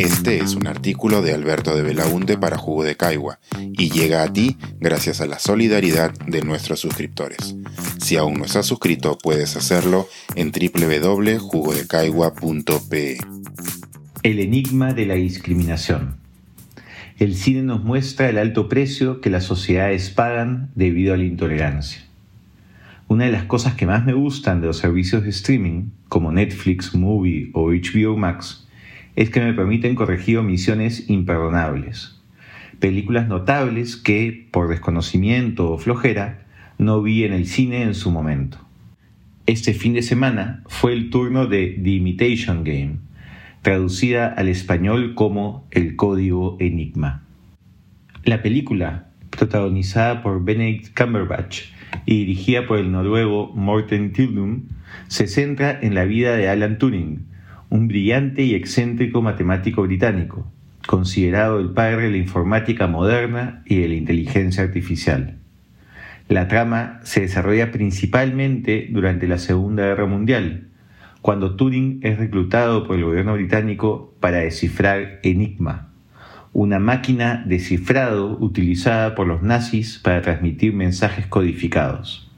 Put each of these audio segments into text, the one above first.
Este es un artículo de Alberto de Belaunte para Jugo de Caigua y llega a ti gracias a la solidaridad de nuestros suscriptores. Si aún no estás suscrito, puedes hacerlo en www.jugodecaigua.pe. El enigma de la discriminación. El cine nos muestra el alto precio que las sociedades pagan debido a la intolerancia. Una de las cosas que más me gustan de los servicios de streaming, como Netflix, Movie o HBO Max, es que me permiten corregir omisiones imperdonables. Películas notables que, por desconocimiento o flojera, no vi en el cine en su momento. Este fin de semana fue el turno de The Imitation Game, traducida al español como El Código Enigma. La película, protagonizada por Benedict Cumberbatch y dirigida por el noruego Morten Tildum, se centra en la vida de Alan Turing, un brillante y excéntrico matemático británico, considerado el padre de la informática moderna y de la inteligencia artificial. La trama se desarrolla principalmente durante la Segunda Guerra Mundial, cuando Turing es reclutado por el gobierno británico para descifrar Enigma, una máquina de cifrado utilizada por los nazis para transmitir mensajes codificados.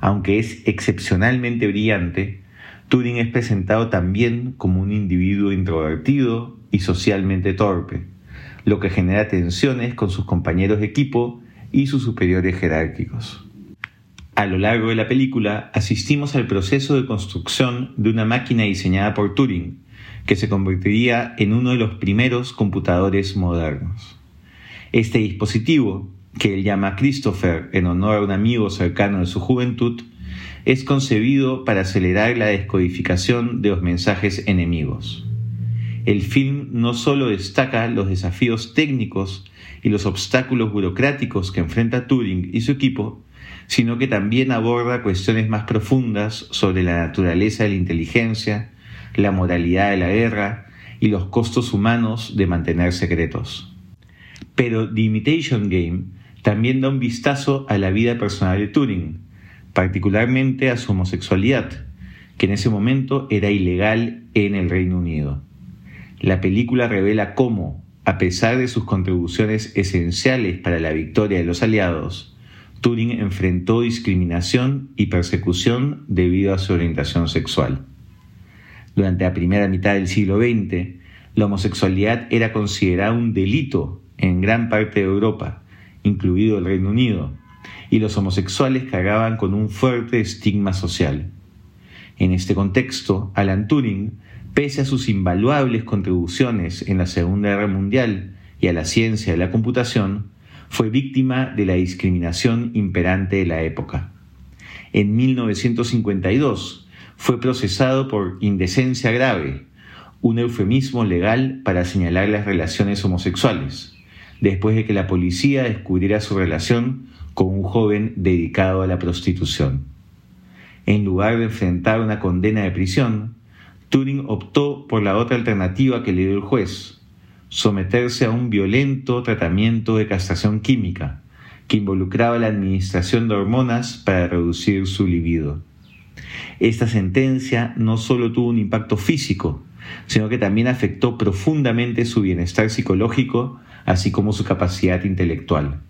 Aunque es excepcionalmente brillante, Turing es presentado también como un individuo introvertido y socialmente torpe, lo que genera tensiones con sus compañeros de equipo y sus superiores jerárquicos. A lo largo de la película asistimos al proceso de construcción de una máquina diseñada por Turing, que se convertiría en uno de los primeros computadores modernos. Este dispositivo, que él llama Christopher en honor a un amigo cercano de su juventud, es concebido para acelerar la descodificación de los mensajes enemigos. El film no solo destaca los desafíos técnicos y los obstáculos burocráticos que enfrenta Turing y su equipo, sino que también aborda cuestiones más profundas sobre la naturaleza de la inteligencia, la moralidad de la guerra y los costos humanos de mantener secretos. Pero The Imitation Game también da un vistazo a la vida personal de Turing, particularmente a su homosexualidad, que en ese momento era ilegal en el Reino Unido. La película revela cómo, a pesar de sus contribuciones esenciales para la victoria de los aliados, Turing enfrentó discriminación y persecución debido a su orientación sexual. Durante la primera mitad del siglo XX, la homosexualidad era considerada un delito en gran parte de Europa, incluido el Reino Unido, y los homosexuales cargaban con un fuerte estigma social. En este contexto, Alan Turing, pese a sus invaluables contribuciones en la Segunda Guerra Mundial y a la ciencia de la computación, fue víctima de la discriminación imperante de la época. En 1952 fue procesado por indecencia grave, un eufemismo legal para señalar las relaciones homosexuales, después de que la policía descubriera su relación con un joven dedicado a la prostitución. En lugar de enfrentar una condena de prisión, Turing optó por la otra alternativa que le dio el juez, someterse a un violento tratamiento de castración química que involucraba la administración de hormonas para reducir su libido. Esta sentencia no solo tuvo un impacto físico, sino que también afectó profundamente su bienestar psicológico, así como su capacidad intelectual.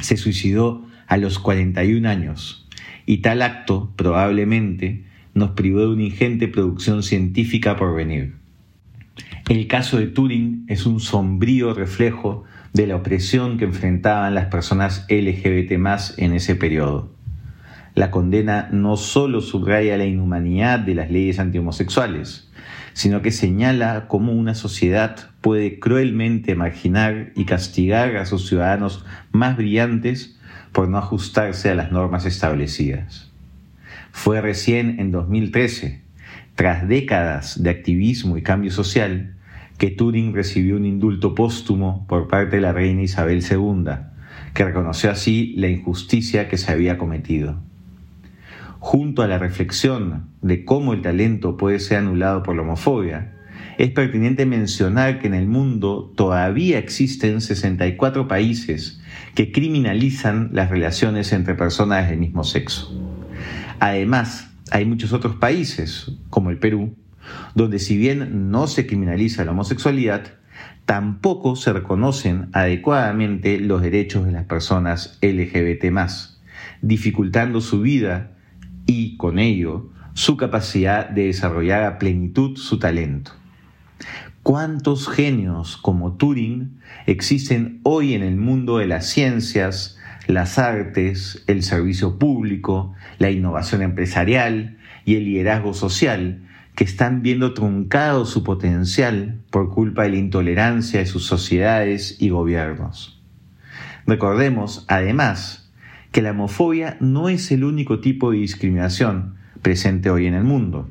Se suicidó a los 41 años, y tal acto probablemente nos privó de una ingente producción científica por venir. El caso de Turing es un sombrío reflejo de la opresión que enfrentaban las personas LGBT en ese periodo. La condena no solo subraya la inhumanidad de las leyes antihomosexuales, sino que señala cómo una sociedad puede cruelmente marginar y castigar a sus ciudadanos más brillantes por no ajustarse a las normas establecidas. Fue recién en 2013, tras décadas de activismo y cambio social, que Turing recibió un indulto póstumo por parte de la reina Isabel II, que reconoció así la injusticia que se había cometido. Junto a la reflexión de cómo el talento puede ser anulado por la homofobia, es pertinente mencionar que en el mundo todavía existen 64 países que criminalizan las relaciones entre personas del mismo sexo. Además, hay muchos otros países, como el Perú, donde si bien no se criminaliza la homosexualidad, tampoco se reconocen adecuadamente los derechos de las personas LGBT, dificultando su vida y, con ello, su capacidad de desarrollar a plenitud su talento. ¿Cuántos genios como Turing existen hoy en el mundo de las ciencias, las artes, el servicio público, la innovación empresarial y el liderazgo social que están viendo truncado su potencial por culpa de la intolerancia de sus sociedades y gobiernos? Recordemos, además, que la homofobia no es el único tipo de discriminación presente hoy en el mundo.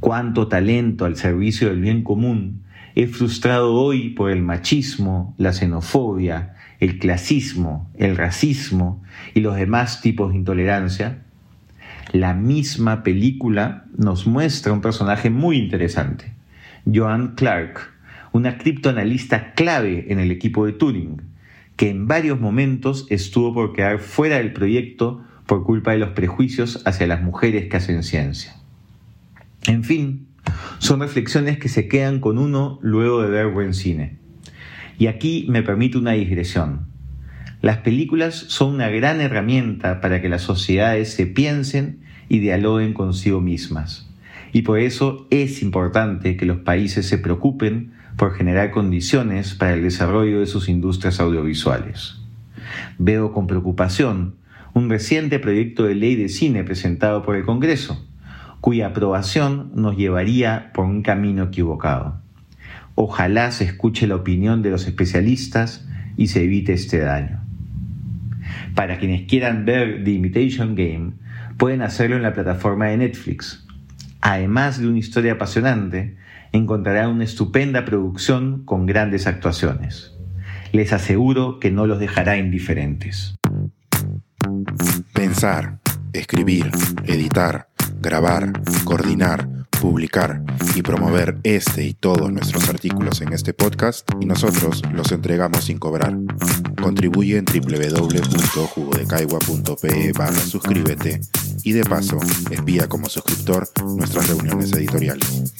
Cuánto talento al servicio del bien común es frustrado hoy por el machismo, la xenofobia, el clasismo, el racismo y los demás tipos de intolerancia. La misma película nos muestra un personaje muy interesante, Joan Clark, una criptoanalista clave en el equipo de Turing, que en varios momentos estuvo por quedar fuera del proyecto por culpa de los prejuicios hacia las mujeres que hacen ciencia. En fin, son reflexiones que se quedan con uno luego de ver buen cine. Y aquí me permite una digresión. Las películas son una gran herramienta para que las sociedades se piensen y dialoguen consigo mismas. Y por eso es importante que los países se preocupen por generar condiciones para el desarrollo de sus industrias audiovisuales. Veo con preocupación un reciente proyecto de ley de cine presentado por el Congreso, cuya aprobación nos llevaría por un camino equivocado. Ojalá se escuche la opinión de los especialistas y se evite este daño. Para quienes quieran ver The Imitation Game, pueden hacerlo en la plataforma de Netflix. Además de una historia apasionante, encontrarán una estupenda producción con grandes actuaciones. Les aseguro que no los dejará indiferentes. Pensar, escribir, editar, grabar, coordinar, publicar y promover este y todos nuestros artículos en este podcast y nosotros los entregamos sin cobrar. Contribuye en www.jugodecaigua.pe barra suscríbete y de paso envía como suscriptor nuestras reuniones editoriales.